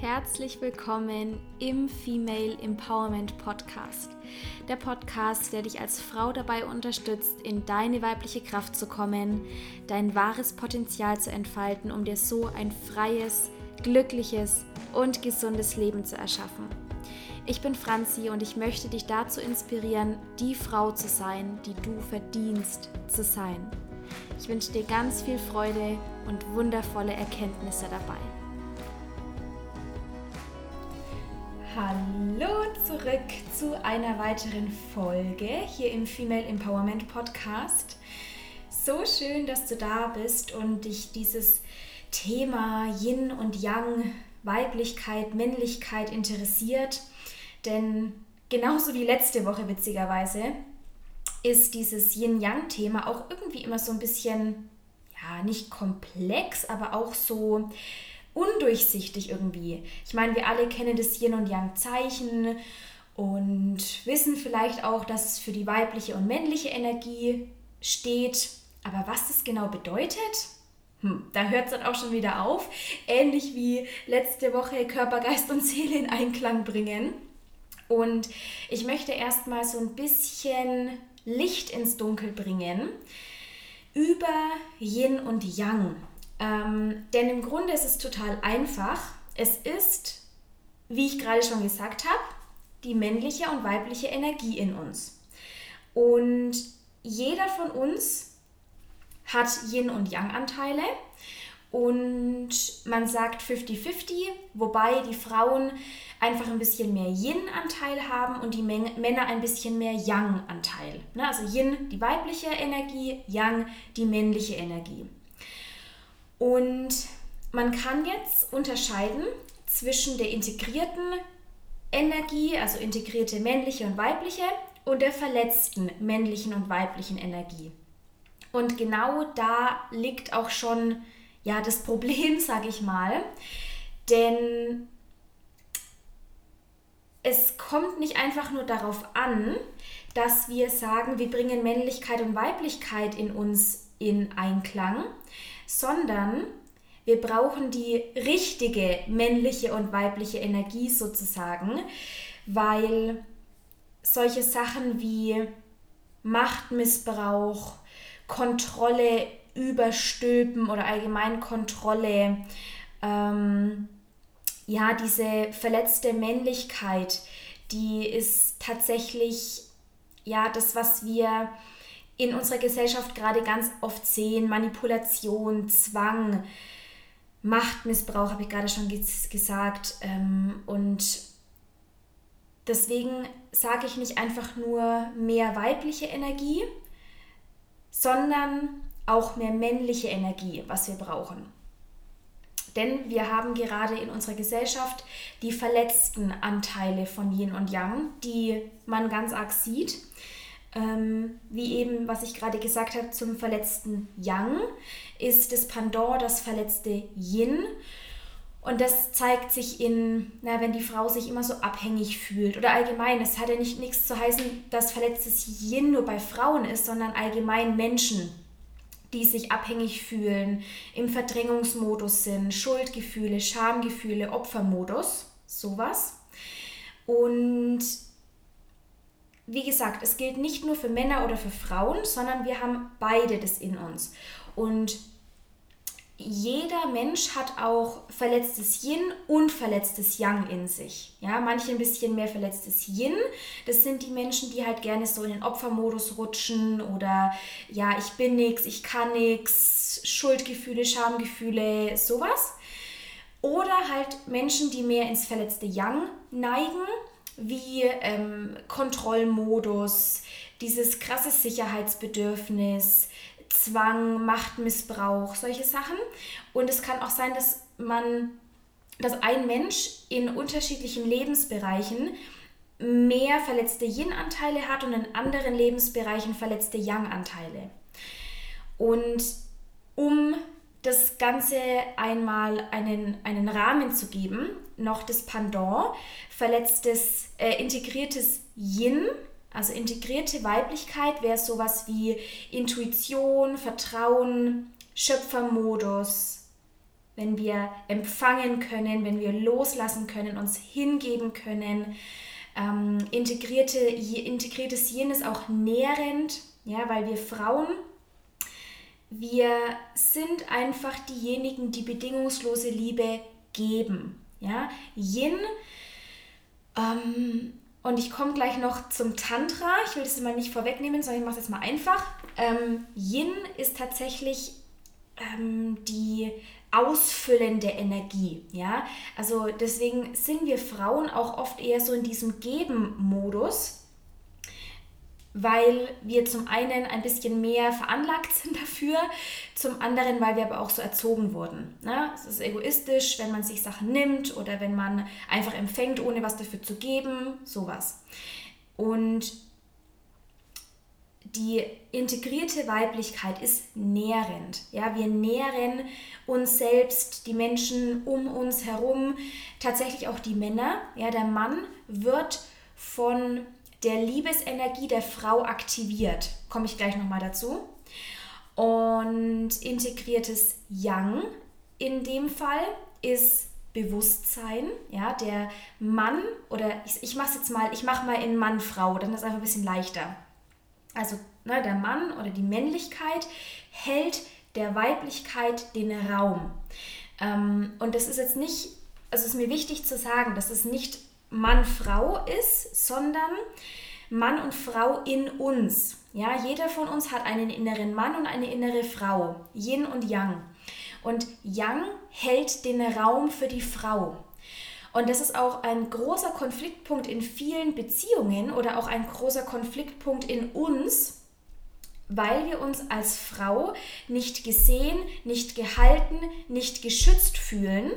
herzlich willkommen im Female Empowerment Podcast. Der Podcast, der dich als Frau dabei unterstützt, in deine weibliche Kraft zu kommen, dein wahres Potenzial zu entfalten, um dir so ein freies, glückliches und gesundes Leben zu erschaffen. Ich bin Franzi und ich möchte dich dazu inspirieren, die Frau zu sein, die du verdienst zu sein. Ich wünsche dir ganz viel Freude und wundervolle Erkenntnisse dabei. Hallo zurück zu einer weiteren Folge hier im Female Empowerment Podcast. So schön, dass du da bist und dich dieses Thema Yin und Yang, Weiblichkeit, Männlichkeit interessiert. Denn genauso wie letzte Woche witzigerweise ist dieses Yin-Yang-Thema auch irgendwie immer so ein bisschen, ja, nicht komplex, aber auch so undurchsichtig irgendwie. Ich meine, wir alle kennen das Yin und Yang Zeichen und wissen vielleicht auch, dass es für die weibliche und männliche Energie steht. Aber was das genau bedeutet, hm, da hört es dann auch schon wieder auf. Ähnlich wie letzte Woche Körper, Geist und Seele in Einklang bringen. Und ich möchte erstmal so ein bisschen Licht ins Dunkel bringen über Yin und Yang. Ähm, denn im Grunde ist es total einfach. Es ist, wie ich gerade schon gesagt habe, die männliche und weibliche Energie in uns. Und jeder von uns hat Yin- und Yang-Anteile. Und man sagt 50-50, wobei die Frauen einfach ein bisschen mehr Yin-Anteil haben und die Männer ein bisschen mehr Yang-Anteil. Ne? Also Yin die weibliche Energie, Yang die männliche Energie. Und man kann jetzt unterscheiden zwischen der integrierten Energie, also integrierte männliche und weibliche, und der verletzten männlichen und weiblichen Energie. Und genau da liegt auch schon ja das Problem, sage ich mal, denn es kommt nicht einfach nur darauf an, dass wir sagen, wir bringen Männlichkeit und Weiblichkeit in uns in Einklang, sondern wir brauchen die richtige männliche und weibliche Energie sozusagen, weil solche Sachen wie Machtmissbrauch, Kontrolle überstülpen oder allgemein Kontrolle, ähm, ja, diese verletzte Männlichkeit, die ist tatsächlich ja das, was wir in unserer Gesellschaft gerade ganz oft sehen, Manipulation, Zwang, Machtmissbrauch, habe ich gerade schon gesagt. Ähm, und deswegen sage ich nicht einfach nur mehr weibliche Energie, sondern auch mehr männliche Energie, was wir brauchen. Denn wir haben gerade in unserer Gesellschaft die verletzten Anteile von Yin und Yang, die man ganz arg sieht ähm, wie eben, was ich gerade gesagt habe, zum verletzten Yang ist das Pendant das verletzte Yin. Und das zeigt sich in, na, wenn die Frau sich immer so abhängig fühlt oder allgemein. Es hat ja nicht nichts zu heißen, dass verletztes Yin nur bei Frauen ist, sondern allgemein Menschen, die sich abhängig fühlen, im Verdrängungsmodus sind, Schuldgefühle, Schamgefühle, Opfermodus, sowas. Und wie gesagt, es gilt nicht nur für Männer oder für Frauen, sondern wir haben beide das in uns. Und jeder Mensch hat auch verletztes Yin und verletztes Yang in sich. Ja, manche ein bisschen mehr verletztes Yin. Das sind die Menschen, die halt gerne so in den Opfermodus rutschen oder ja, ich bin nix, ich kann nix, Schuldgefühle, Schamgefühle, sowas. Oder halt Menschen, die mehr ins verletzte Yang neigen wie ähm, Kontrollmodus, dieses krasse Sicherheitsbedürfnis, Zwang, Machtmissbrauch, solche Sachen. Und es kann auch sein, dass man, dass ein Mensch in unterschiedlichen Lebensbereichen mehr verletzte Yin-Anteile hat und in anderen Lebensbereichen verletzte Yang-Anteile. Und um das Ganze einmal einen, einen Rahmen zu geben, noch das Pendant, verletztes, äh, integriertes Yin, also integrierte Weiblichkeit wäre sowas wie Intuition, Vertrauen, Schöpfermodus, wenn wir empfangen können, wenn wir loslassen können, uns hingeben können. Ähm, integrierte, integriertes Yin ist auch nährend, ja, weil wir Frauen, wir sind einfach diejenigen, die bedingungslose Liebe geben. Ja? Yin, ähm, und ich komme gleich noch zum Tantra. Ich will das mal nicht vorwegnehmen, sondern ich mache es jetzt mal einfach. Ähm, Yin ist tatsächlich ähm, die ausfüllende Energie. Ja? Also deswegen sind wir Frauen auch oft eher so in diesem Geben-Modus weil wir zum einen ein bisschen mehr veranlagt sind dafür, zum anderen, weil wir aber auch so erzogen wurden. Ne? Es ist egoistisch, wenn man sich Sachen nimmt oder wenn man einfach empfängt, ohne was dafür zu geben, sowas. Und die integrierte Weiblichkeit ist nährend. Ja, wir nähren uns selbst, die Menschen um uns herum, tatsächlich auch die Männer. Ja, der Mann wird von der Liebesenergie der Frau aktiviert. Komme ich gleich nochmal dazu. Und integriertes Yang in dem Fall ist Bewusstsein, ja, der Mann oder ich, ich mache es jetzt mal, ich mache mal in Mann-Frau, dann ist es einfach ein bisschen leichter. Also ne, der Mann oder die Männlichkeit hält der Weiblichkeit den Raum. Ähm, und das ist jetzt nicht, also es ist mir wichtig zu sagen, dass es nicht Mann-Frau ist, sondern Mann und Frau in uns. Ja, jeder von uns hat einen inneren Mann und eine innere Frau, Yin und Yang. Und Yang hält den Raum für die Frau. Und das ist auch ein großer Konfliktpunkt in vielen Beziehungen oder auch ein großer Konfliktpunkt in uns, weil wir uns als Frau nicht gesehen, nicht gehalten, nicht geschützt fühlen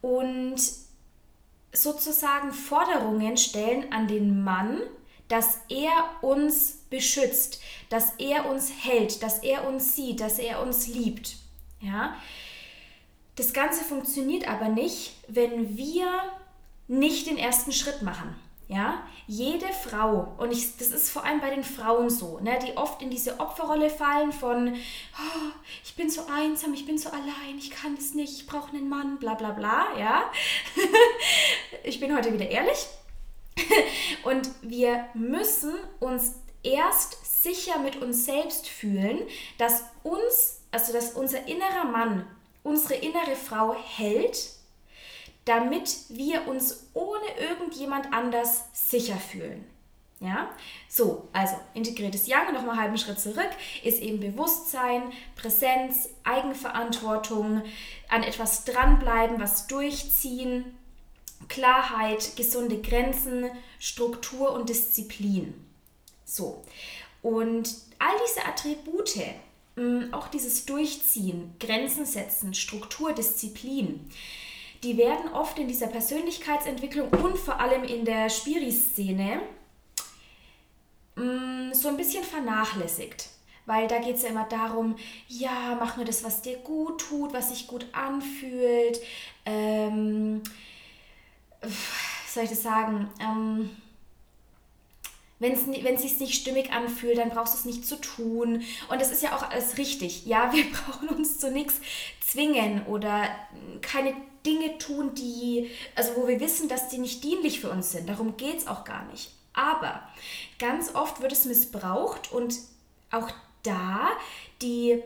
und sozusagen Forderungen stellen an den Mann, dass er uns beschützt, dass er uns hält, dass er uns sieht, dass er uns liebt. Ja? Das Ganze funktioniert aber nicht, wenn wir nicht den ersten Schritt machen. Ja, jede Frau, und ich, das ist vor allem bei den Frauen so, ne, die oft in diese Opferrolle fallen von, oh, ich bin so einsam, ich bin so allein, ich kann das nicht, ich brauche einen Mann, bla bla bla, ja. ich bin heute wieder ehrlich. und wir müssen uns erst sicher mit uns selbst fühlen, dass uns, also dass unser innerer Mann, unsere innere Frau hält damit wir uns ohne irgendjemand anders sicher fühlen. Ja, so, also integriertes Yang, nochmal einen halben Schritt zurück, ist eben Bewusstsein, Präsenz, Eigenverantwortung, an etwas dranbleiben, was durchziehen, Klarheit, gesunde Grenzen, Struktur und Disziplin. So, und all diese Attribute, mm, auch dieses Durchziehen, Grenzen setzen, Struktur, Disziplin, die werden oft in dieser Persönlichkeitsentwicklung und vor allem in der Spiri-Szene mm, so ein bisschen vernachlässigt. Weil da geht es ja immer darum, ja, mach nur das, was dir gut tut, was sich gut anfühlt. Ähm, soll ich das sagen? Ähm, wenn es sich nicht stimmig anfühlt, dann brauchst du es nicht zu tun. Und das ist ja auch alles richtig. Ja, wir brauchen uns zu nichts zwingen oder keine Dinge tun, die, also wo wir wissen, dass die nicht dienlich für uns sind. Darum geht es auch gar nicht. Aber ganz oft wird es missbraucht und auch da die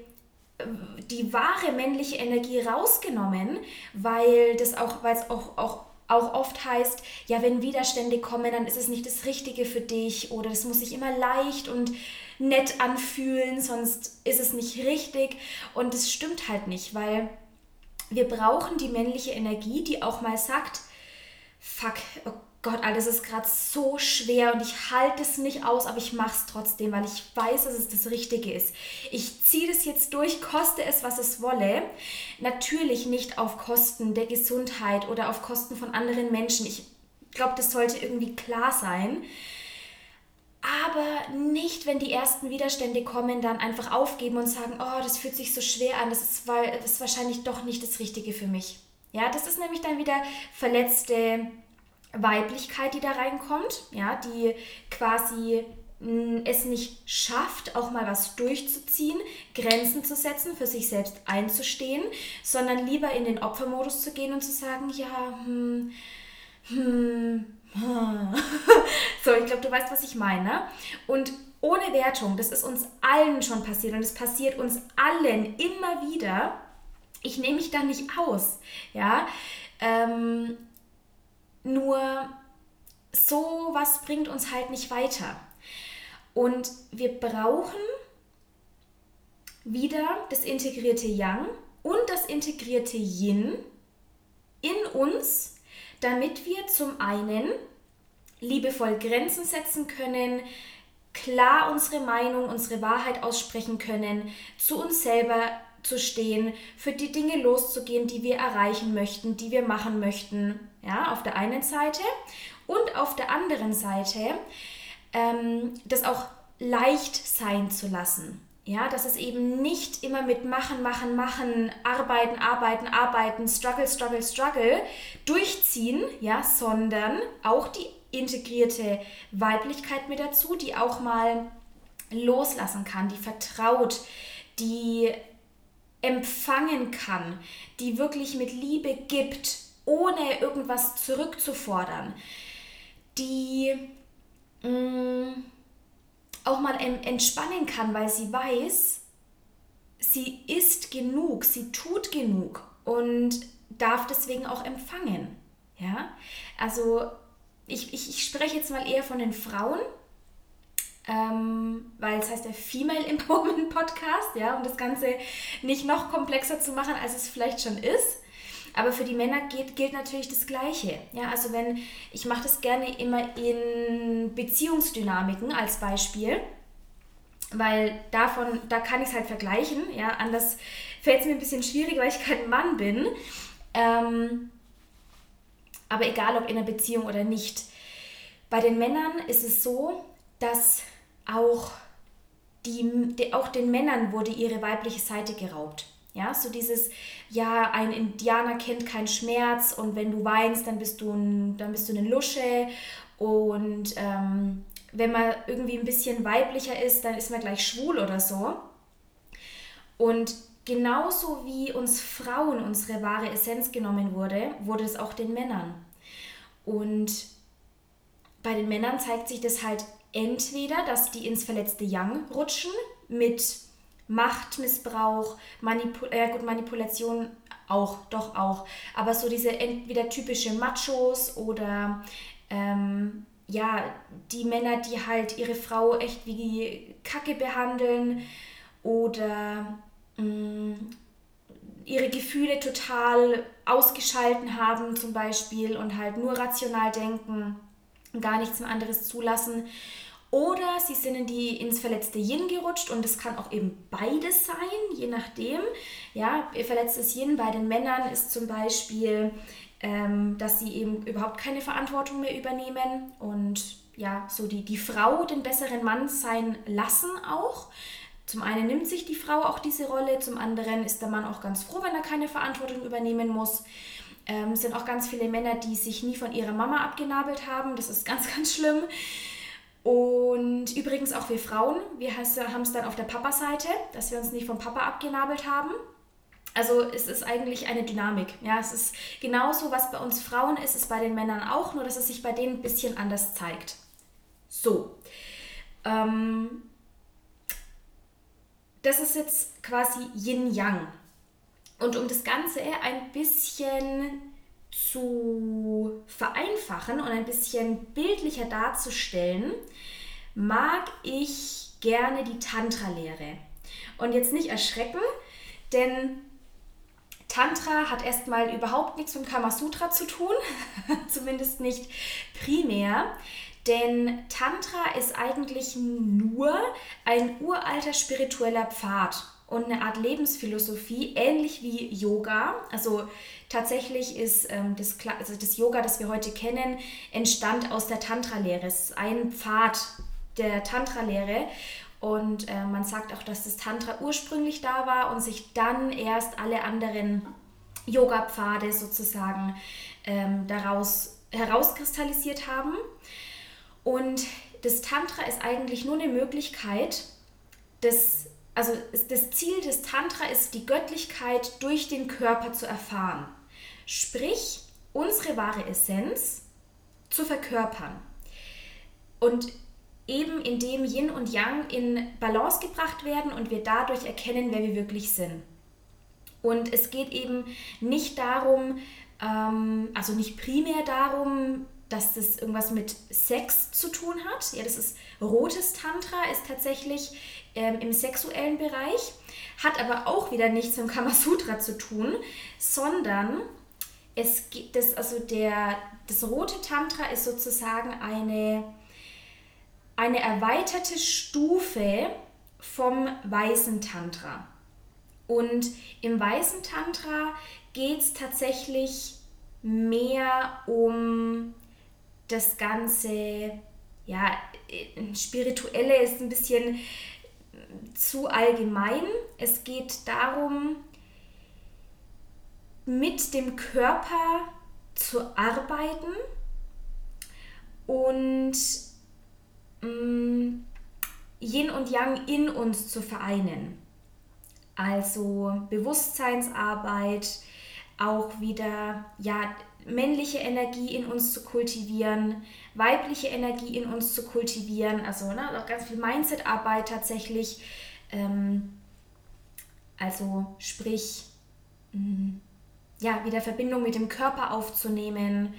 die wahre männliche Energie rausgenommen, weil das auch, weil es auch, auch, auch oft heißt, ja, wenn Widerstände kommen, dann ist es nicht das Richtige für dich oder das muss sich immer leicht und nett anfühlen, sonst ist es nicht richtig. Und das stimmt halt nicht, weil wir brauchen die männliche Energie, die auch mal sagt, fuck, oh Gott, alles ist gerade so schwer und ich halte es nicht aus, aber ich mache es trotzdem, weil ich weiß, dass es das Richtige ist. Ich ziehe das jetzt durch, koste es, was es wolle. Natürlich nicht auf Kosten der Gesundheit oder auf Kosten von anderen Menschen. Ich glaube, das sollte irgendwie klar sein aber nicht, wenn die ersten Widerstände kommen, dann einfach aufgeben und sagen, oh, das fühlt sich so schwer an, das ist, das ist wahrscheinlich doch nicht das Richtige für mich. Ja, das ist nämlich dann wieder verletzte Weiblichkeit, die da reinkommt, ja, die quasi es nicht schafft, auch mal was durchzuziehen, Grenzen zu setzen, für sich selbst einzustehen, sondern lieber in den Opfermodus zu gehen und zu sagen, ja, hm, hm, so, ich glaube, du weißt, was ich meine. Und ohne Wertung, das ist uns allen schon passiert und es passiert uns allen immer wieder. Ich nehme mich da nicht aus, ja. Ähm, nur so was bringt uns halt nicht weiter. Und wir brauchen wieder das integrierte Yang und das integrierte Yin in uns, damit wir zum einen liebevoll Grenzen setzen können, klar unsere Meinung, unsere Wahrheit aussprechen können, zu uns selber zu stehen, für die Dinge loszugehen, die wir erreichen möchten, die wir machen möchten, ja, auf der einen Seite und auf der anderen Seite ähm, das auch leicht sein zu lassen. Ja, dass es eben nicht immer mit machen, machen, machen, arbeiten, arbeiten, arbeiten, struggle, struggle, struggle durchziehen, ja, sondern auch die integrierte Weiblichkeit mit dazu, die auch mal loslassen kann, die vertraut, die empfangen kann, die wirklich mit Liebe gibt, ohne irgendwas zurückzufordern, die mh, mm, auch mal entspannen kann, weil sie weiß, sie ist genug, sie tut genug und darf deswegen auch empfangen. Ja, also ich, ich, ich spreche jetzt mal eher von den Frauen, ähm, weil es heißt der Female Empowerment Podcast, ja, um das Ganze nicht noch komplexer zu machen, als es vielleicht schon ist. Aber für die Männer geht, gilt natürlich das Gleiche. Ja, also wenn, ich mache das gerne immer in Beziehungsdynamiken als Beispiel, weil davon, da kann ich es halt vergleichen. Ja, anders fällt es mir ein bisschen schwierig, weil ich kein Mann bin. Ähm, aber egal ob in einer Beziehung oder nicht. Bei den Männern ist es so, dass auch, die, auch den Männern wurde ihre weibliche Seite geraubt. Ja, so dieses, ja, ein Indianer kennt keinen Schmerz und wenn du weinst, dann bist du, ein, dann bist du eine Lusche und ähm, wenn man irgendwie ein bisschen weiblicher ist, dann ist man gleich schwul oder so. Und genauso wie uns Frauen unsere wahre Essenz genommen wurde, wurde es auch den Männern. Und bei den Männern zeigt sich das halt entweder, dass die ins verletzte Yang rutschen mit Machtmissbrauch, Manipul äh, gut, Manipulation auch, doch auch. Aber so diese entweder typische Machos oder ähm, ja, die Männer, die halt ihre Frau echt wie Kacke behandeln oder mh, mm, ihre Gefühle total ausgeschalten haben zum Beispiel und halt nur rational denken gar nichts anderes zulassen. Oder sie sind in die, ins verletzte Yin gerutscht und es kann auch eben beides sein, je nachdem. Ja, verletztes Yin bei den Männern ist zum Beispiel, ähm, dass sie eben überhaupt keine Verantwortung mehr übernehmen und ja, so die, die Frau den besseren Mann sein lassen auch. Zum einen nimmt sich die Frau auch diese Rolle, zum anderen ist der Mann auch ganz froh, wenn er keine Verantwortung übernehmen muss. Ähm, es sind auch ganz viele Männer, die sich nie von ihrer Mama abgenabelt haben. Das ist ganz, ganz schlimm. Und übrigens auch wir Frauen, wir haben es dann auf der Papa-Seite, dass wir uns nicht vom Papa abgenabelt haben. Also es ist eigentlich eine Dynamik. Ja, es ist genauso, was bei uns Frauen ist, ist bei den Männern auch, nur dass es sich bei denen ein bisschen anders zeigt. So. Ähm, das ist jetzt quasi Yin-Yang. Und um das Ganze ein bisschen zu vereinfachen und ein bisschen bildlicher darzustellen, mag ich gerne die Tantra-Lehre. Und jetzt nicht erschrecken, denn Tantra hat erstmal überhaupt nichts mit Kama Sutra zu tun, zumindest nicht primär. Denn Tantra ist eigentlich nur ein uralter spiritueller Pfad und eine Art Lebensphilosophie, ähnlich wie Yoga. Also tatsächlich ist ähm, das, also das Yoga, das wir heute kennen, entstand aus der Tantra-Lehre. Es ist ein Pfad der Tantra-Lehre. Und äh, man sagt auch, dass das Tantra ursprünglich da war und sich dann erst alle anderen Yoga-Pfade sozusagen ähm, daraus herauskristallisiert haben. Und das Tantra ist eigentlich nur eine Möglichkeit, das, also das Ziel des Tantra ist, die Göttlichkeit durch den Körper zu erfahren. Sprich, unsere wahre Essenz zu verkörpern. Und eben indem Yin und Yang in Balance gebracht werden und wir dadurch erkennen, wer wir wirklich sind. Und es geht eben nicht darum, ähm, also nicht primär darum, dass das irgendwas mit Sex zu tun hat. Ja, das ist rotes Tantra, ist tatsächlich ähm, im sexuellen Bereich, hat aber auch wieder nichts mit dem Kamasutra zu tun, sondern es gibt das, also der, das rote Tantra ist sozusagen eine, eine erweiterte Stufe vom weißen Tantra. Und im weißen Tantra geht es tatsächlich mehr um das ganze, ja, spirituelle ist ein bisschen zu allgemein. Es geht darum, mit dem Körper zu arbeiten und mm, Yin und Yang in uns zu vereinen. Also Bewusstseinsarbeit, auch wieder ja, männliche Energie in uns zu kultivieren, weibliche Energie in uns zu kultivieren, also ne, auch ganz viel Mindset-Arbeit tatsächlich. Ähm, also sprich, mh, mm, ja, wieder Verbindung mit dem Körper aufzunehmen,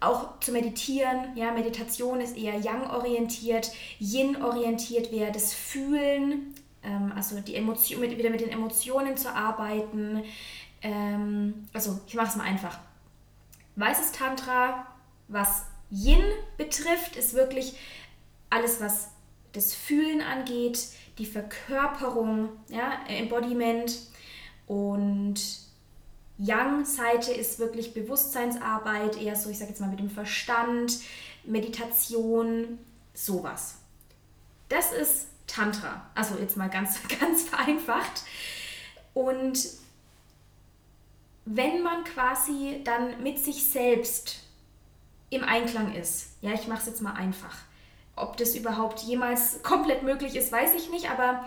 auch zu meditieren. Ja, Meditation ist eher Yang-orientiert, Yin-orientiert wäre das Fühlen, ähm, also die Emotion, mit, wieder mit den Emotionen zu arbeiten. Ähm, also ich mache es mal einfach. Weißes Tantra, was Yin betrifft, ist wirklich alles, was das Fühlen angeht, die Verkörperung, ja, Embodiment und Yang-Seite ist wirklich Bewusstseinsarbeit, eher so, ich sage jetzt mal mit dem Verstand, Meditation, sowas. Das ist Tantra, also jetzt mal ganz, ganz vereinfacht. Und wenn man quasi dann mit sich selbst im Einklang ist, ja, ich mache es jetzt mal einfach. Ob das überhaupt jemals komplett möglich ist, weiß ich nicht, aber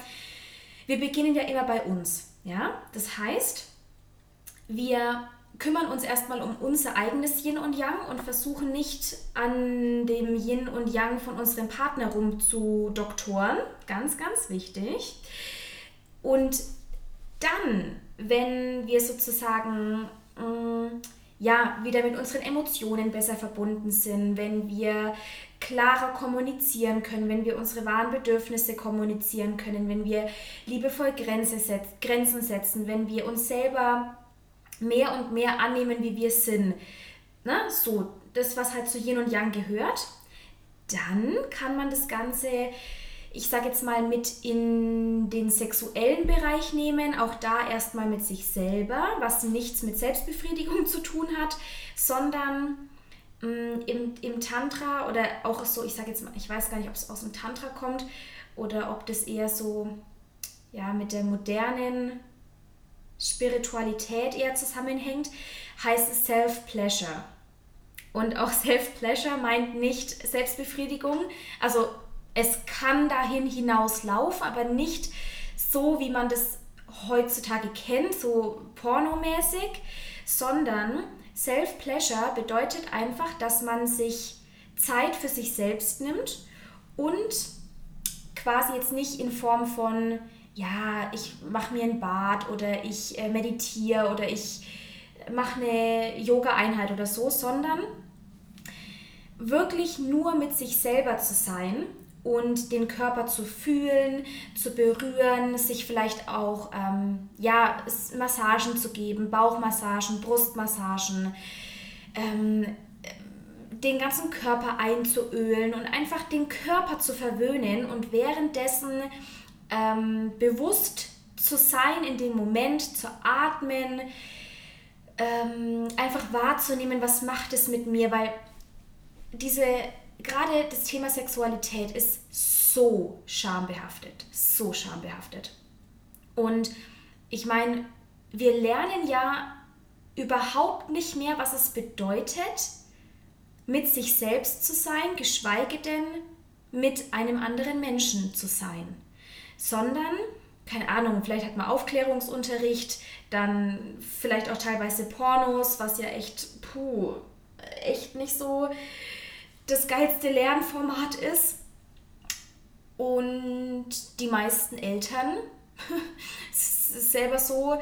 wir beginnen ja immer bei uns. Ja? Das heißt, wir kümmern uns erstmal um unser eigenes Yin und Yang und versuchen nicht an dem Yin und Yang von unserem Partner rumzudoktoren. Ganz, ganz wichtig. Und dann, wenn wir sozusagen mh, mm, ja, wieder mit unseren Emotionen besser verbunden sind, wenn wir klarer kommunizieren können, wenn wir unsere wahren Bedürfnisse kommunizieren können, wenn wir liebevoll Grenze setz Grenzen setzen, wenn wir uns selber mehr und mehr annehmen, wie wir sind. Na, so, das, was halt zu Yin und Yang gehört, dann kann man das Ganze, ich sage jetzt mal, mit in den sexuellen Bereich nehmen, auch da erstmal mit sich selber, was nichts mit Selbstbefriedigung zu tun hat, sondern mh, mm, im, im Tantra oder auch so, ich sage jetzt mal, ich weiß gar nicht, ob es aus dem Tantra kommt oder ob das eher so ja, mit der modernen Spiritualität eher zusammenhängt, heißt es Self-Pleasure. Und auch Self-Pleasure meint nicht Selbstbefriedigung. Also es kann dahin hinauslaufen, aber nicht so, wie man das heutzutage kennt, so pornomäßig, sondern Self-Pleasure bedeutet einfach, dass man sich Zeit für sich selbst nimmt und quasi jetzt nicht in Form von ja, ich mache mir ein Bad oder ich äh, meditiere oder ich mache eine Yoga-Einheit oder so, sondern wirklich nur mit sich selber zu sein und den Körper zu fühlen, zu berühren, sich vielleicht auch ähm, ja, Massagen zu geben, Bauchmassagen, Brustmassagen, ähm, den ganzen Körper einzuölen und einfach den Körper zu verwöhnen und währenddessen ähm, bewusst zu sein in dem Moment, zu atmen, ähm, einfach wahrzunehmen, was macht es mit mir, weil diese, gerade das Thema Sexualität ist so schambehaftet, so schambehaftet. Und ich meine, wir lernen ja überhaupt nicht mehr, was es bedeutet, mit sich selbst zu sein, geschweige denn mit einem anderen Menschen zu sein, sondern, keine Ahnung, vielleicht hat man Aufklärungsunterricht, dann vielleicht auch teilweise Pornos, was ja echt, puh, echt nicht so das geilste Lernformat ist. Und die meisten Eltern selber so,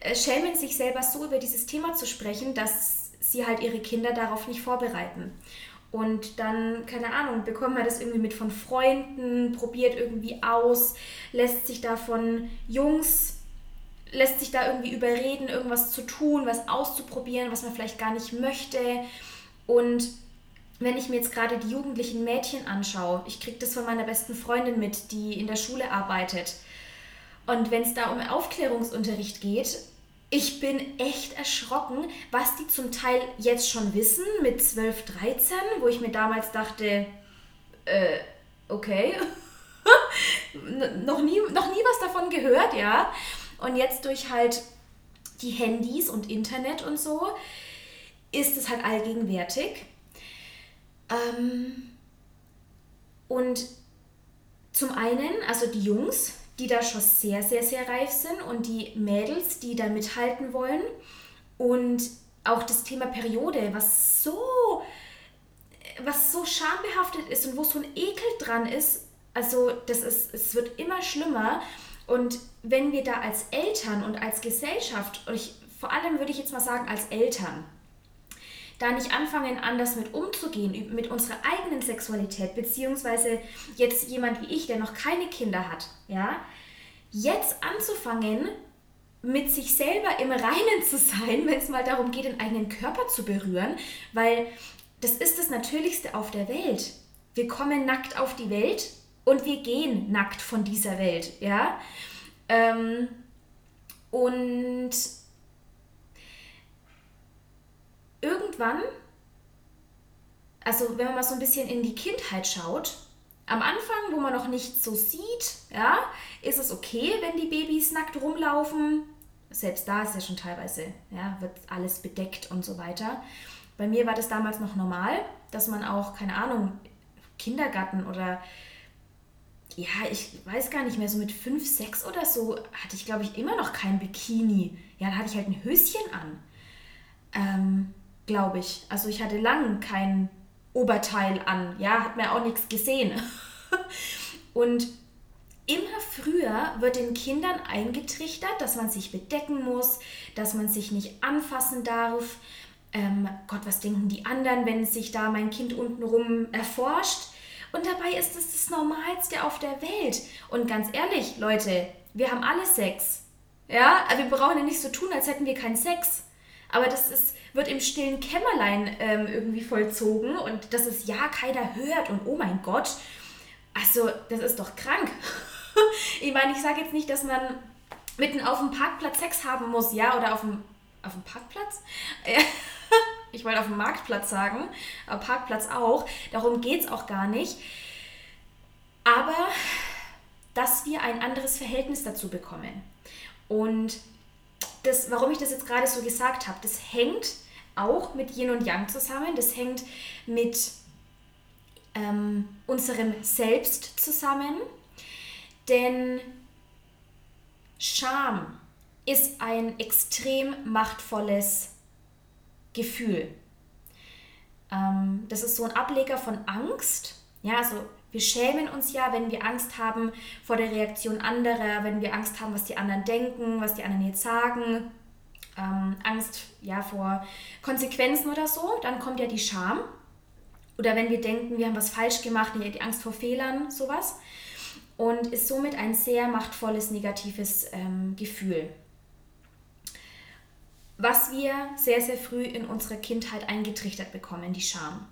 äh, schämen sich selber so über dieses Thema zu sprechen, dass sie halt ihre Kinder darauf nicht vorbereiten. Und dann, keine Ahnung, bekommt man das irgendwie mit von Freunden, probiert irgendwie aus, lässt sich da von Jungs, lässt sich da irgendwie überreden, irgendwas zu tun, was auszuprobieren, was man vielleicht gar nicht möchte. Und wenn ich mir jetzt gerade die jugendlichen Mädchen anschaue, ich kriege das von meiner besten Freundin mit, die in der Schule arbeitet. Und wenn es da um Aufklärungsunterricht geht, ich bin echt erschrocken, was die zum Teil jetzt schon wissen mit 12, 13, wo ich mir damals dachte, äh, okay, noch, nie, noch nie was davon gehört, ja. Und jetzt durch halt die Handys und Internet und so ist es halt allgegenwärtig. Ähm, und zum einen, also die Jungs, die da schon sehr, sehr, sehr reif sind und die Mädels, die da mithalten wollen. Und auch das Thema Periode, was so, was so schambehaftet ist und wo so ein Ekel dran ist. Also das ist, es wird immer schlimmer. Und wenn wir da als Eltern und als Gesellschaft, und ich, vor allem würde ich jetzt mal sagen als Eltern, da nicht anfangen, anders mit umzugehen, mit unserer eigenen Sexualität, beziehungsweise jetzt jemand wie ich, der noch keine Kinder hat, ja, jetzt anzufangen, mit sich selber im Reinen zu sein, wenn es mal darum geht, den eigenen Körper zu berühren, weil das ist das Natürlichste auf der Welt. Wir kommen nackt auf die Welt und wir gehen nackt von dieser Welt, ja. Ähm, und irgendwann, also wenn man mal so ein bisschen in die Kindheit schaut, am Anfang, wo man noch nichts so sieht, ja, ist es okay, wenn die Babys nackt rumlaufen. Selbst da ist ja schon teilweise, ja, wird alles bedeckt und so weiter. Bei mir war das damals noch normal, dass man auch, keine Ahnung, Kindergarten oder ja, ich weiß gar nicht mehr, so mit 5, 6 oder so hatte ich, glaube ich, immer noch kein Bikini. Ja, da hatte ich halt ein Höschen an. Ähm, glaube ich. Also ich hatte lang kein Oberteil an, ja, hat man auch nichts gesehen. Und immer früher wird den Kindern eingetrichtert, dass man sich bedecken muss, dass man sich nicht anfassen darf. Ähm, Gott, was denken die anderen, wenn sich da mein Kind untenrum erforscht? Und dabei ist es das Normalste auf der Welt. Und ganz ehrlich, Leute, wir haben alle Sex. Ja, wir brauchen ja nicht so tun, als hätten wir keinen Sex. Aber das ist, wird im stillen Kämmerlein ähm, irgendwie vollzogen und dass es ja keiner hört und oh mein Gott, also das ist doch krank. ich meine, ich sage jetzt nicht, dass man mitten auf dem Parkplatz Sex haben muss, ja, oder auf dem, auf dem Parkplatz? ich wollte auf dem Marktplatz sagen, aber Parkplatz auch. Darum geht es auch gar nicht. Aber dass wir ein anderes Verhältnis dazu bekommen. Und das, warum ich das jetzt gerade so gesagt habe, das hängt auch mit Yin und Yang zusammen. Das hängt mit ähm, unserem Selbst zusammen. Denn Scham ist ein extrem machtvolles Gefühl. Ähm, das ist so ein Ableger von Angst. Ja, also wir schämen uns ja, wenn wir Angst haben vor der Reaktion anderer, wenn wir Angst haben, was die anderen denken, was die anderen jetzt sagen. Ähm, Angst ja, vor Konsequenzen oder so, dann kommt ja die Scham. Oder wenn wir denken, wir haben was falsch gemacht, die Angst vor Fehlern, sowas. Und ist somit ein sehr machtvolles negatives ähm, Gefühl. Was wir sehr, sehr früh in unserer Kindheit eingetrichtert bekommen, die Scham.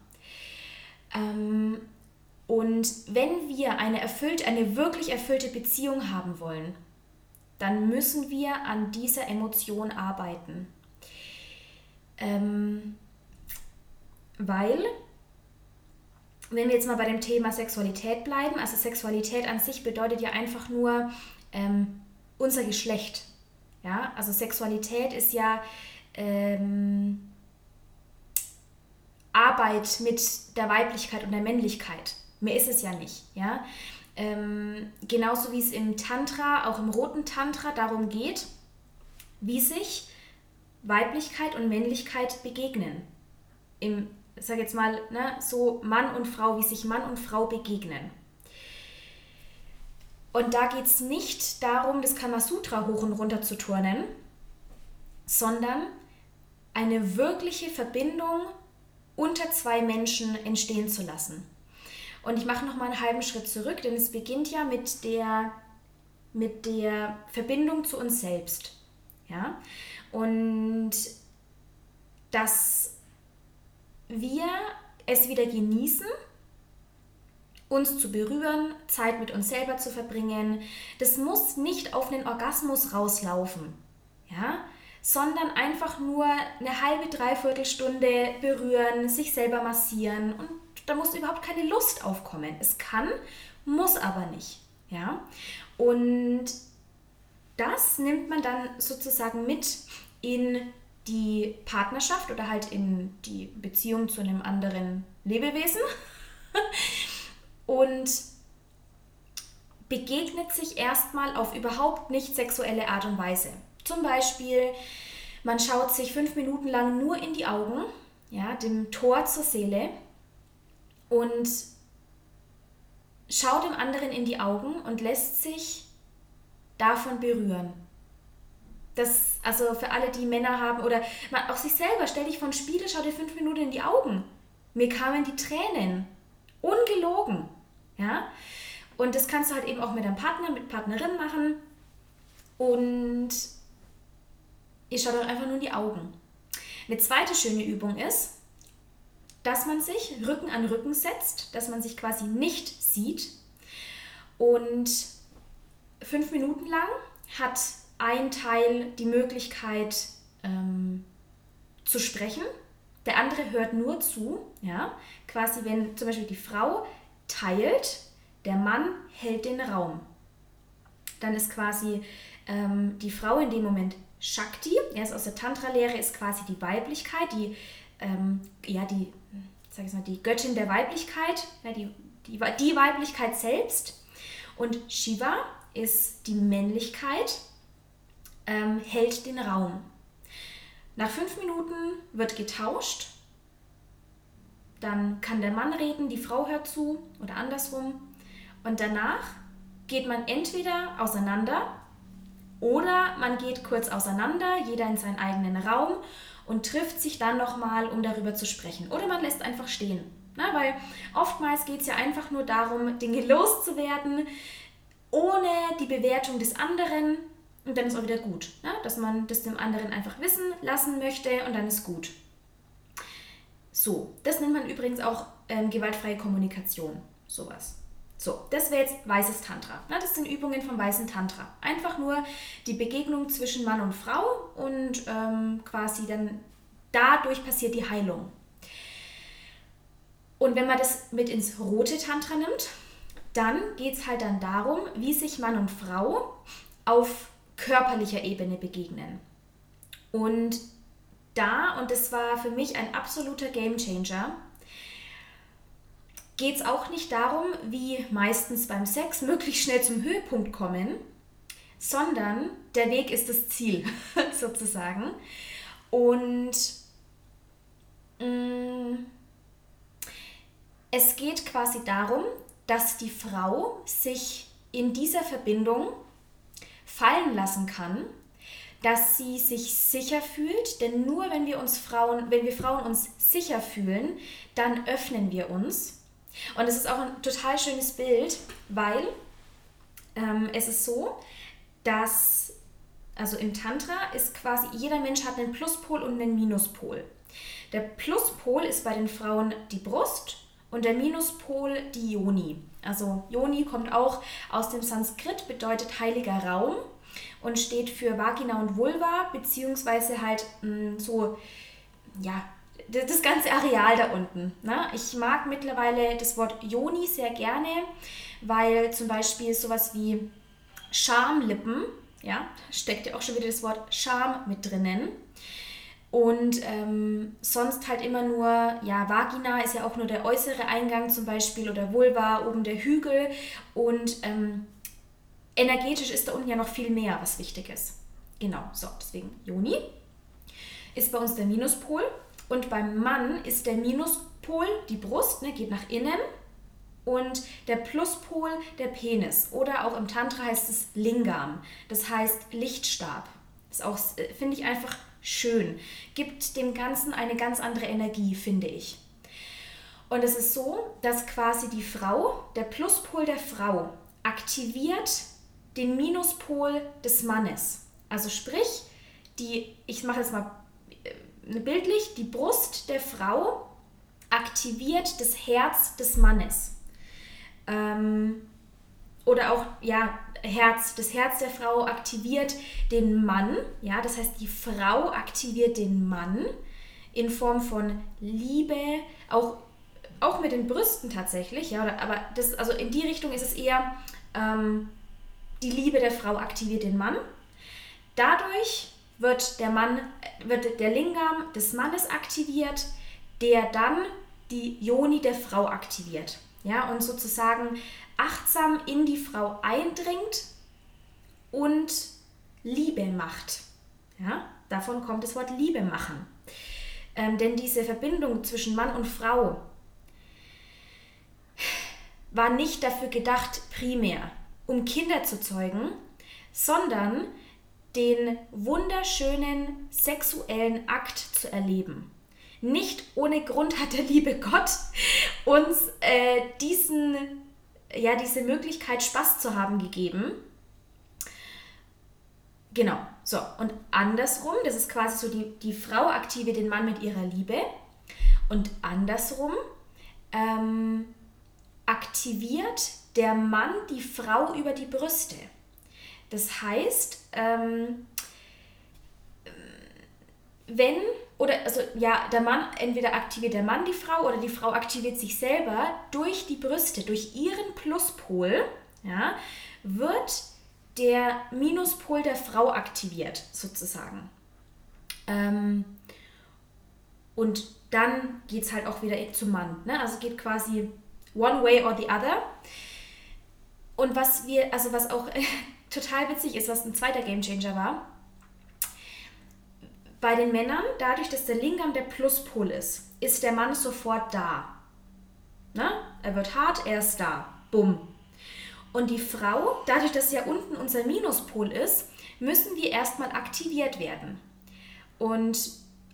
Ähm, und wenn wir eine erfüllt, eine wirklich erfüllte Beziehung haben wollen, dann müssen wir an dieser Emotion arbeiten. Ähm, weil, wenn wir jetzt mal bei dem Thema Sexualität bleiben, also Sexualität an sich bedeutet ja einfach nur ähm, unser Geschlecht. Ja, also Sexualität ist ja ähm, Arbeit mit der Weiblichkeit und der Männlichkeit. Mehr ist es ja nicht. Ja? Ähm, genauso wie es im Tantra, auch im roten Tantra darum geht, wie sich Weiblichkeit und Männlichkeit begegnen. Im, sag jetzt mal, ne, so Mann und Frau, wie sich Mann und Frau begegnen. Und da geht es nicht darum, das Kamasutra hoch und runter zu turnen, sondern eine wirkliche Verbindung unter zwei Menschen entstehen zu lassen. Und ich mache noch mal einen halben Schritt zurück, denn es beginnt ja mit der, mit der Verbindung zu uns selbst. Ja? Und dass wir es wieder genießen, uns zu berühren, Zeit mit uns selber zu verbringen. Das muss nicht auf einen Orgasmus rauslaufen, ja? sondern einfach nur eine halbe, dreiviertel Stunde berühren, sich selber massieren und da muss überhaupt keine Lust aufkommen. Es kann, muss aber nicht. Ja? Und das nimmt man dann sozusagen mit in die Partnerschaft oder halt in die Beziehung zu einem anderen Lebewesen und begegnet sich erstmal auf überhaupt nicht sexuelle Art und Weise. Zum Beispiel, man schaut sich fünf Minuten lang nur in die Augen, ja, dem Tor zur Seele und schaut dem anderen in die Augen und lässt sich davon berühren. Das, also für alle, die Männer haben oder auch sich selber, stell dich von Spiegel, schau dir fünf Minuten in die Augen. Mir kamen die Tränen. Ungelogen. Ja? Und das kannst du halt eben auch mit deinem Partner, mit Partnerin machen. Und ihr schaut euch einfach nur in die Augen. Eine zweite schöne Übung ist, dass man sich Rücken an Rücken setzt, dass man sich quasi nicht sieht. Und fünf Minuten lang hat ein Teil die Möglichkeit ähm, zu sprechen, der andere hört nur zu. Ja? Quasi, wenn zum Beispiel die Frau teilt, der Mann hält den Raum. Dann ist quasi ähm, die Frau in dem Moment Shakti, er ist aus der Tantra-Lehre, ist quasi die Weiblichkeit, die, ähm, ja, die, sag ich mal, die Göttin der Weiblichkeit, ja, die, die, die Weiblichkeit selbst. Und Shiva ist die Männlichkeit, ähm, hält den Raum. Nach fünf Minuten wird getauscht. Dann kann der Mann reden, die Frau hört zu oder andersrum. Und danach geht man entweder auseinander oder man geht kurz auseinander, jeder in seinen eigenen Raum und trifft sich dann nochmal, um darüber zu sprechen. Oder man lässt einfach stehen. Na, weil oftmals geht es ja einfach nur darum, Dinge loszuwerden, ohne die Bewertung des anderen. Und dann ist auch wieder gut, ne? dass man das dem anderen einfach wissen lassen möchte und dann ist gut. So, das nennt man übrigens auch ähm, gewaltfreie Kommunikation, sowas. So, das wäre jetzt weißes Tantra. Ne? Das sind Übungen vom weißen Tantra. Einfach nur die Begegnung zwischen Mann und Frau und ähm, quasi dann dadurch passiert die Heilung. Und wenn man das mit ins rote Tantra nimmt, dann geht es halt dann darum, wie sich Mann und Frau auf körperlicher Ebene begegnen. Und da, und das war für mich ein absoluter Gamechanger, geht es auch nicht darum, wie meistens beim Sex möglichst schnell zum Höhepunkt kommen, sondern der Weg ist das Ziel sozusagen. Und mh, mm, es geht quasi darum, dass die Frau sich in dieser Verbindung fallen lassen kann, dass sie sich sicher fühlt, denn nur wenn wir uns Frauen, wenn wir Frauen uns sicher fühlen, dann öffnen wir uns. Und es ist auch ein total schönes Bild, weil ähm, es ist so, dass also im Tantra ist quasi jeder Mensch hat einen Pluspol und einen Minuspol. Der Pluspol ist bei den Frauen die Brust und der Minuspol die Yoni. Also Yoni kommt auch aus dem Sanskrit, bedeutet heiliger Raum und steht für Vagina und Vulva, beziehungsweise halt mh, mm, so, ja, das ganze Areal da unten. Ne? Ich mag mittlerweile das Wort Yoni sehr gerne, weil zum Beispiel sowas wie Schamlippen, ja, steckt ja auch schon wieder das Wort Scham mit drinnen. Und ähm, sonst halt immer nur, ja, Vagina ist ja auch nur der äußere Eingang zum Beispiel oder Vulva, oben der Hügel. Und ähm, energetisch ist da unten ja noch viel mehr, was wichtig ist. Genau, so, deswegen Joni ist bei uns der Minuspol. Und beim Mann ist der Minuspol die Brust, ne, geht nach innen. Und der Pluspol der Penis. Oder auch im Tantra heißt es Lingam. Das heißt Lichtstab. Das auch, äh, finde ich einfach schön. Gibt dem Ganzen eine ganz andere Energie, finde ich. Und es ist so, dass quasi die Frau, der Pluspol der Frau, aktiviert den Minuspol des Mannes. Also sprich, die, ich mache jetzt mal bildlich, die Brust der Frau aktiviert das Herz des Mannes. Ähm, oder auch, ja, Herz, das Herz der Frau aktiviert den Mann, ja, das heißt, die Frau aktiviert den Mann in Form von Liebe, auch, auch mit den Brüsten tatsächlich, ja, aber das, also in die Richtung ist es eher, ähm, die Liebe der Frau aktiviert den Mann. Dadurch wird der Mann, wird der Lingam des Mannes aktiviert, der dann die Yoni der Frau aktiviert. Ja, und sozusagen achtsam in die Frau eindringt und Liebe macht. Ja, davon kommt das Wort Liebe machen. Ähm, denn diese Verbindung zwischen Mann und Frau war nicht dafür gedacht, primär, um Kinder zu zeugen, sondern den wunderschönen sexuellen Akt zu erleben. Nicht ohne Grund hat der liebe Gott uns äh, diesen ja, diese Möglichkeit, Spaß zu haben, gegeben. Genau, so. Und andersrum, das ist quasi so, die, die Frau aktiviert den Mann mit ihrer Liebe. Und andersrum ähm, aktiviert der Mann die Frau über die Brüste. Das heißt, ähm, wenn oder also ja, der Mann, entweder aktiviert der Mann die Frau oder die Frau aktiviert sich selber durch die Brüste, durch ihren Pluspol, ja, wird der Minuspol der Frau aktiviert, sozusagen. Ähm, und dann geht es halt auch wieder zum Mann. Ne? Also geht quasi one way or the other. Und was wir, also was auch total witzig ist, was ein zweiter Gamechanger war, bei den Männern, dadurch, dass der Lingam der Pluspol ist, ist der Mann sofort da. Na? Er wird hart, er ist da. Bumm. Und die Frau, dadurch, dass ja unten unser Minuspol ist, müssen wir erstmal aktiviert werden. Und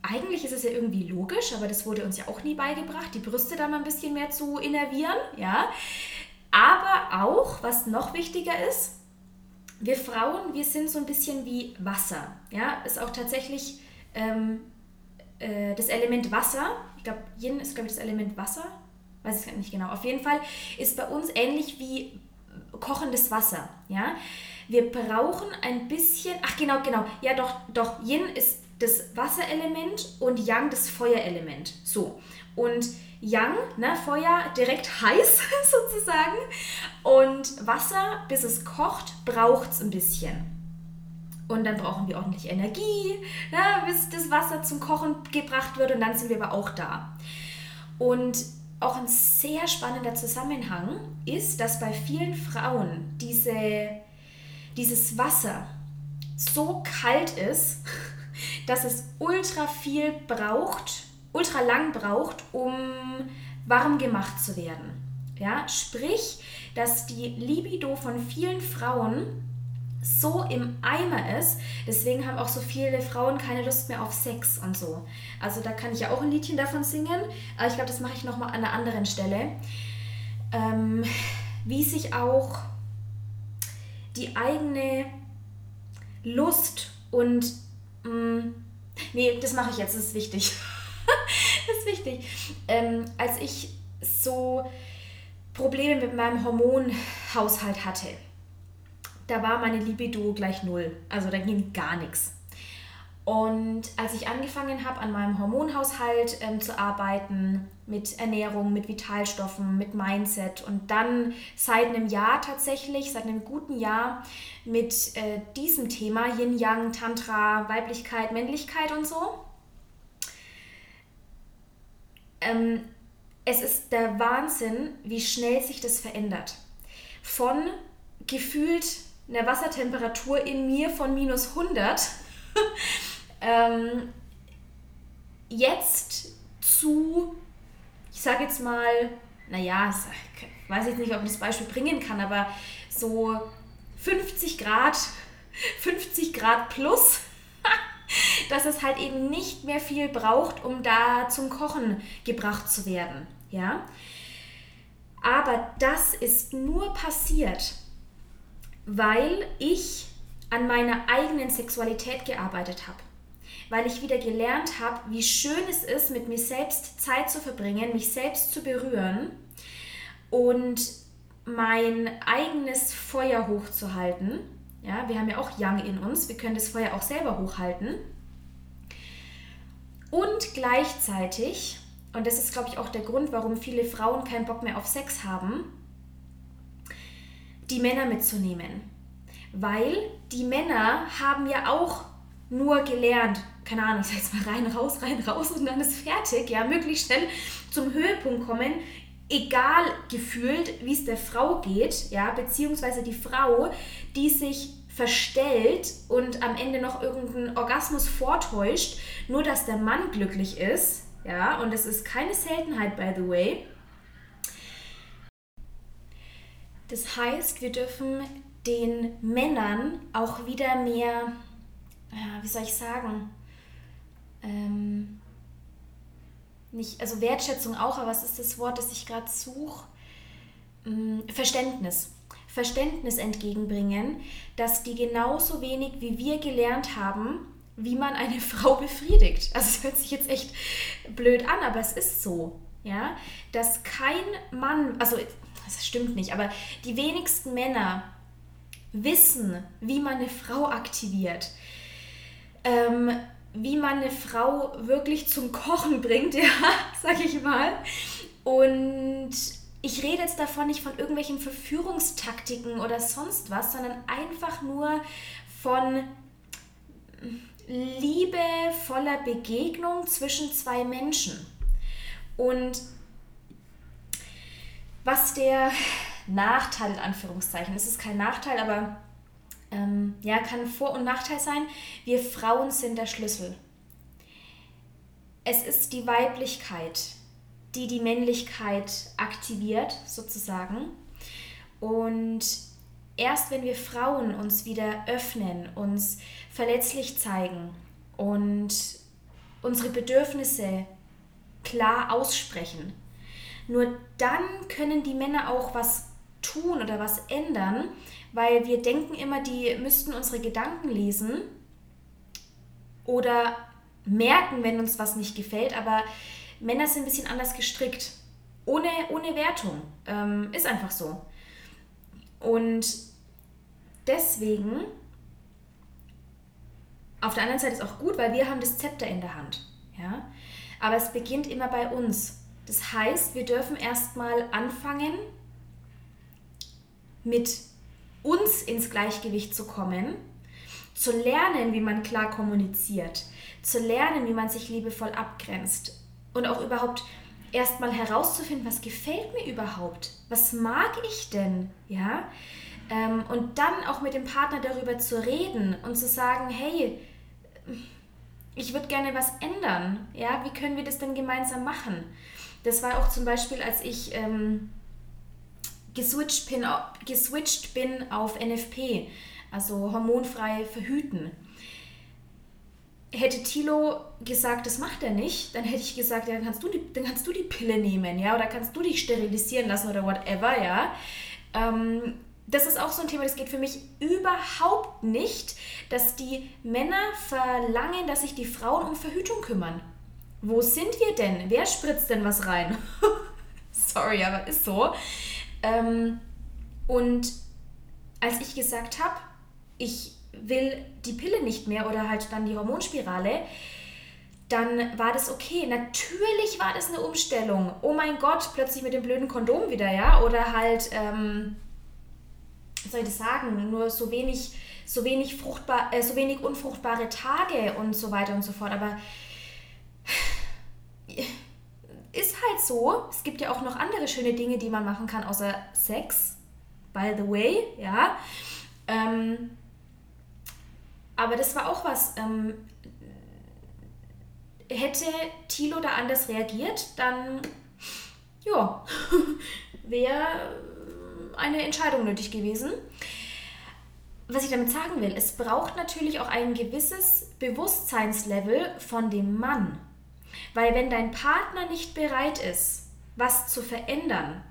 eigentlich ist es ja irgendwie logisch, aber das wurde uns ja auch nie beigebracht, die Brüste da mal ein bisschen mehr zu innervieren, ja. Aber auch, was noch wichtiger ist, wir Frauen, wir sind so ein bisschen wie Wasser, ja. Ist auch tatsächlich ähm, äh, das Element Wasser, ich glaube, Yin ist, glaube ich, das Element Wasser, weiß ich nicht genau. Auf jeden Fall ist bei uns ähnlich wie kochendes Wasser, ja. Wir brauchen ein bisschen, ach genau, genau, ja doch, doch, Yin ist das Wasserelement und Yang das Feuerelement, so. Und Yang, ne, Feuer direkt heiß sozusagen und Wasser, bis es kocht, braucht es ein bisschen. Und dann brauchen wir ordentlich Energie, ja, bis das Wasser zum Kochen gebracht wird und dann sind wir aber auch da. Und auch ein sehr spannender Zusammenhang ist, dass bei vielen Frauen diese, dieses Wasser so kalt ist, dass es ultra viel braucht, ultra lang braucht, um warm gemacht zu werden. Ja, sprich, dass die Libido von vielen Frauen so im Eimer ist. Deswegen haben auch so viele Frauen keine Lust mehr auf Sex und so. Also da kann ich ja auch ein Liedchen davon singen, aber ich glaube, das mache ich nochmal an einer anderen Stelle. Ähm, wie sich auch die eigene Lust und mh, mm, nee, das mache ich jetzt, das ist wichtig. ist wichtig. Ähm, als ich so Probleme mit meinem Hormonhaushalt hatte, da war meine Libido gleich null. Also da ging gar nichts. Und als ich angefangen habe, an meinem Hormonhaushalt ähm, zu arbeiten, mit Ernährung, mit Vitalstoffen, mit Mindset und dann seit einem Jahr tatsächlich, seit einem guten Jahr mit äh, diesem Thema Yin-Yang, Tantra, Weiblichkeit, Männlichkeit und so, ähm, es ist der Wahnsinn, wie schnell sich das verändert. Von gefühlt einer Wassertemperatur in mir von minus 100 ähm, jetzt zu, ich sage jetzt mal, naja, ich weiß jetzt nicht, ob ich das Beispiel bringen kann, aber so 50 Grad, 50 Grad plus, dass es halt eben nicht mehr viel braucht, um da zum Kochen gebracht zu werden. Ja? Aber das ist nur passiert, weil ich an meiner eigenen Sexualität gearbeitet habe. Weil ich wieder gelernt habe, wie schön es ist, mit mir selbst Zeit zu verbringen, mich selbst zu berühren und mein eigenes Feuer hochzuhalten. Ja, wir haben ja auch Yang in uns, wir können das Feuer auch selber hochhalten. Und gleichzeitig, und das ist, glaube ich, auch der Grund, warum viele Frauen keinen Bock mehr auf Sex haben, die Männer mitzunehmen. Weil die Männer haben ja auch nur gelernt, keine Ahnung, ich sag jetzt mal rein, raus, rein, raus und dann ist fertig, ja, möglichst schnell zum Höhepunkt kommen, egal gefühlt, wie es der Frau geht, ja, beziehungsweise die Frau, die sich verstellt und am Ende noch irgendeinen Orgasmus vortäuscht, nur dass der Mann glücklich ist, ja, und das ist keine Seltenheit, by the way. Das heißt, wir dürfen den Männern auch wieder mehr, wie soll ich sagen, ähm, nicht, also Wertschätzung auch, aber was ist das Wort, das ich gerade suche? Hm, Verständnis. Verständnis entgegenbringen, dass die genauso wenig wie wir gelernt haben, wie man eine Frau befriedigt. Also es hört sich jetzt echt blöd an, aber es ist so, ja, dass kein Mann, also das stimmt nicht, aber die wenigsten Männer wissen, wie man eine Frau aktiviert. Ähm, wie man eine Frau wirklich zum Kochen bringt, ja, sag ich mal. Und ich rede jetzt davon nicht von irgendwelchen Verführungstaktiken oder sonst was, sondern einfach nur von liebevoller Begegnung zwischen zwei Menschen. Und was der Nachteil in Anführungszeichen, es ist kein Nachteil, aber ähm, ja, kann Vor- und Nachteil sein. Wir Frauen sind der Schlüssel. Es ist die Weiblichkeit, die die Männlichkeit aktiviert, sozusagen. Und erst wenn wir Frauen uns wieder öffnen, uns verletzlich zeigen und unsere Bedürfnisse klar aussprechen, nur dann können die Männer auch was tun oder was ändern, weil wir denken immer, die müssten unsere Gedanken lesen oder merken, wenn uns was nicht gefällt, aber Männer sind ein bisschen anders gestrickt. Ohne, ohne Wertung. Ähm, ist einfach so. Und deswegen, auf der anderen Seite ist auch gut, weil wir haben das Zepter in der Hand. Ja? Aber es beginnt immer bei uns. Das heißt, wir dürfen erstmal anfangen, mit uns ins Gleichgewicht zu kommen, zu lernen, wie man klar kommuniziert, zu lernen, wie man sich liebevoll abgrenzt und auch überhaupt erstmal herauszufinden, was gefällt mir überhaupt, was mag ich denn, ja, ähm, und dann auch mit dem Partner darüber zu reden und zu sagen, hey, ich würde gerne was ändern, ja, wie können wir das denn gemeinsam machen? Das war auch zum Beispiel, als ich ähm, geswitcht bin, geswitcht bin auf NFP, also hormonfrei verhüten. Hätte Tilo gesagt, das macht er nicht, dann hätte ich gesagt, ja, dann kannst du die, dann kannst du die Pille nehmen, ja, oder kannst du dich sterilisieren lassen oder whatever, ja. Ähm, das ist auch so ein Thema, das geht für mich überhaupt nicht, dass die Männer verlangen, dass sich die Frauen um Verhütung kümmern. Wo sind wir denn? Wer spritzt denn was rein? Sorry, aber ist so. Ähm, und als ich gesagt habe, ich will die Pille nicht mehr oder halt dann die Hormonspirale, dann war das okay. Natürlich war das eine Umstellung. Oh mein Gott, plötzlich mit dem blöden Kondom wieder, ja? Oder halt, ähm, was soll ich das sagen, nur so wenig, so wenig fruchtbar, äh, so wenig unfruchtbare Tage und so weiter und so fort. Aber ist halt so. Es gibt ja auch noch andere schöne Dinge, die man machen kann, außer Sex. By the way, ja. Ähm, aber das war auch was. Ähm, hätte Tilo da anders reagiert, dann ja, wäre eine Entscheidung nötig gewesen. Was ich damit sagen will, es braucht natürlich auch ein gewisses Bewusstseinslevel von dem Mann. Weil wenn dein Partner nicht bereit ist, was zu verändern,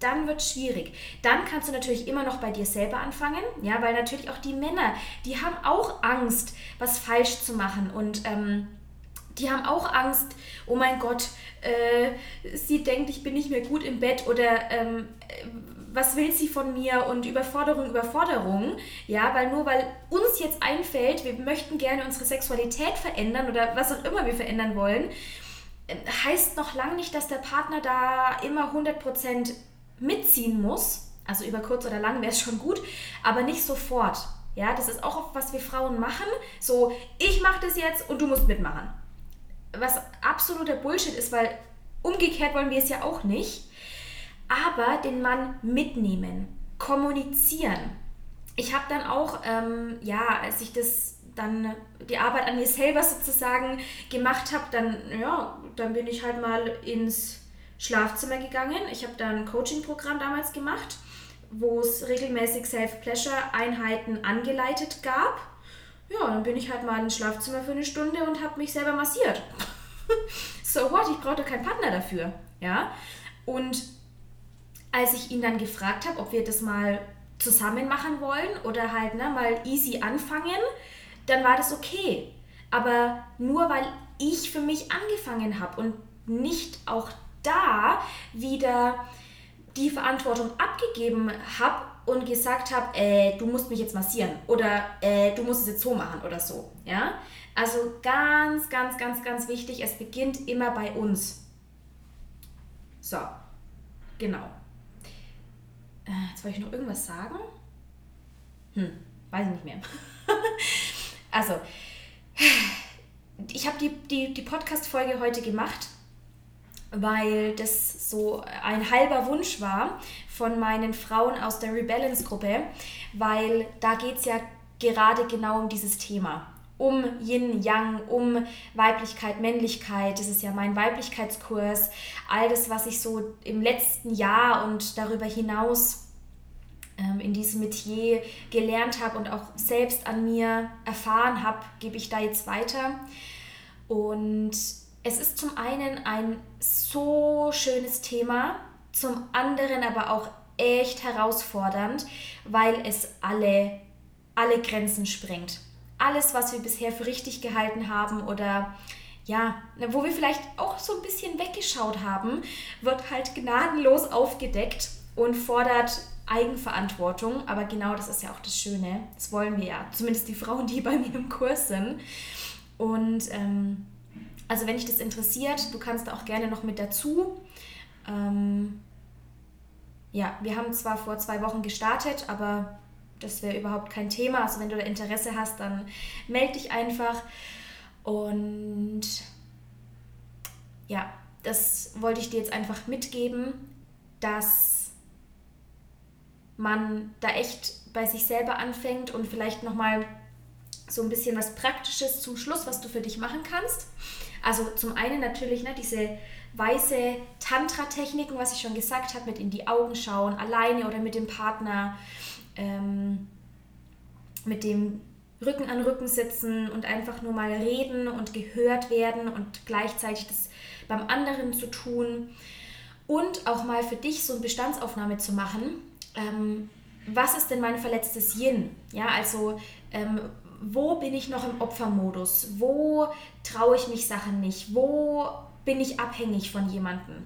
dann wird schwierig. Dann kannst du natürlich immer noch bei dir selber anfangen, ja, weil natürlich auch die Männer, die haben auch Angst, was falsch zu machen und ähm, die haben auch Angst, oh mein Gott, äh, sie denkt, ich bin nicht mehr gut im Bett oder ähm, was will sie von mir und Überforderung, Überforderung. Ja, weil nur weil uns jetzt einfällt, wir möchten gerne unsere Sexualität verändern oder was auch immer wir verändern wollen, heißt noch lange nicht, dass der Partner da immer 100% mitziehen muss. Also über kurz oder lang wäre es schon gut, aber nicht sofort. Ja, das ist auch was wir Frauen machen. So, ich mache das jetzt und du musst mitmachen. Was absoluter Bullshit ist, weil umgekehrt wollen wir es ja auch nicht aber den Mann mitnehmen, kommunizieren. Ich habe dann auch, ähm, ja, als ich das dann die Arbeit an mir selber sozusagen gemacht habe, dann, ja, dann bin ich halt mal ins Schlafzimmer gegangen. Ich habe dann ein Coaching-Programm damals gemacht, wo es regelmäßig Self-Pleasure-Einheiten angeleitet gab. Ja, dann bin ich halt mal ins Schlafzimmer für eine Stunde und habe mich selber massiert. so what, ich brauchte keinen Partner dafür. Ja, und als ich ihn dann gefragt habe, ob wir das mal zusammen machen wollen oder halt ne, mal easy anfangen, dann war das okay. Aber nur weil ich für mich angefangen habe und nicht auch da wieder die Verantwortung abgegeben habe und gesagt habe, äh, du musst mich jetzt massieren oder äh, du musst es jetzt so machen oder so. Ja? Also ganz, ganz, ganz, ganz wichtig, es beginnt immer bei uns. So, genau. Äh, jetzt wollte ich noch irgendwas sagen. Hm, weiß ich nicht mehr. also, ich habe die, die, die Podcast-Folge heute gemacht, weil das so ein halber Wunsch war von meinen Frauen aus der Rebalance-Gruppe, weil da geht es ja gerade genau um dieses Thema um Yin, Yang, um Weiblichkeit, Männlichkeit. Das ist ja mein Weiblichkeitskurs. All das, was ich so im letzten Jahr und darüber hinaus ähm, in diesem Metier gelernt habe und auch selbst an mir erfahren habe, gebe ich da jetzt weiter. Und es ist zum einen ein so schönes Thema, zum anderen aber auch echt herausfordernd, weil es alle, alle Grenzen sprengt alles, was wir bisher für richtig gehalten haben oder ja, wo wir vielleicht auch so ein bisschen weggeschaut haben, wird halt gnadenlos aufgedeckt und fordert Eigenverantwortung. Aber genau das ist ja auch das Schöne. Das wollen wir ja. Zumindest die Frauen, die bei mir im Kurs sind. Und ähm, also wenn dich das interessiert, du kannst auch gerne noch mit dazu. Ähm, ja, wir haben zwar vor zwei Wochen gestartet, aber das wäre überhaupt kein Thema. Also wenn du da Interesse hast, dann melde dich einfach. Und ja, das wollte ich dir jetzt einfach mitgeben, dass man da echt bei sich selber anfängt und vielleicht nochmal so ein bisschen was Praktisches zum Schluss, was du für dich machen kannst. Also zum einen natürlich ne, diese weiße Tantra-Techniken, was ich schon gesagt habe, mit in die Augen schauen, alleine oder mit dem Partner ähm, mit dem Rücken an Rücken sitzen und einfach nur mal reden und gehört werden und gleichzeitig das beim anderen zu tun und auch mal für dich so eine Bestandsaufnahme zu machen. Ähm, was ist denn mein verletztes Yin? Ja, also ähm, wo bin ich noch im Opfermodus? Wo traue ich mich Sachen nicht? Wo bin ich abhängig von jemandem?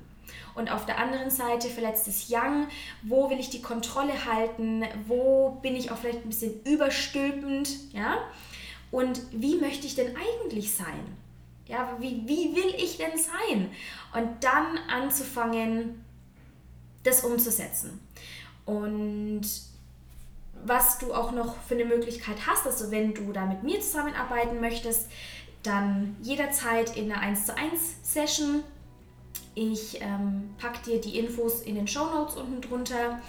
Und auf der anderen Seite verletztes Yang, wo will ich die Kontrolle halten, wo bin ich auch vielleicht ein bisschen überstülpend, ja? Und wie möchte ich denn eigentlich sein? Ja, wie, wie will ich denn sein? Und dann anzufangen, das umzusetzen. Und was du auch noch für eine Möglichkeit hast, also wenn du da mit mir zusammenarbeiten möchtest, dann jederzeit in einer 1 zu 1 Session Ich ähm, packe dir die Infos in den Show Notes unten drunter,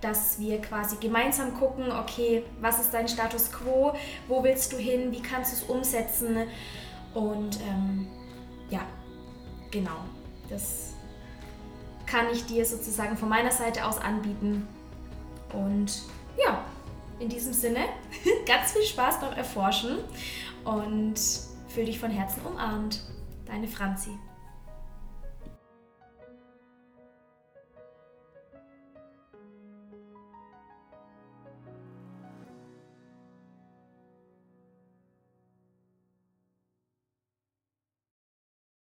dass wir quasi gemeinsam gucken, okay, was ist dein Status quo, wo willst du hin, wie kannst du es umsetzen? Und ähm, ja, genau, das kann ich dir sozusagen von meiner Seite aus anbieten. Und ja, in diesem Sinne, ganz viel Spaß beim Erforschen und fühl dich von Herzen umarmt. Deine Franzi.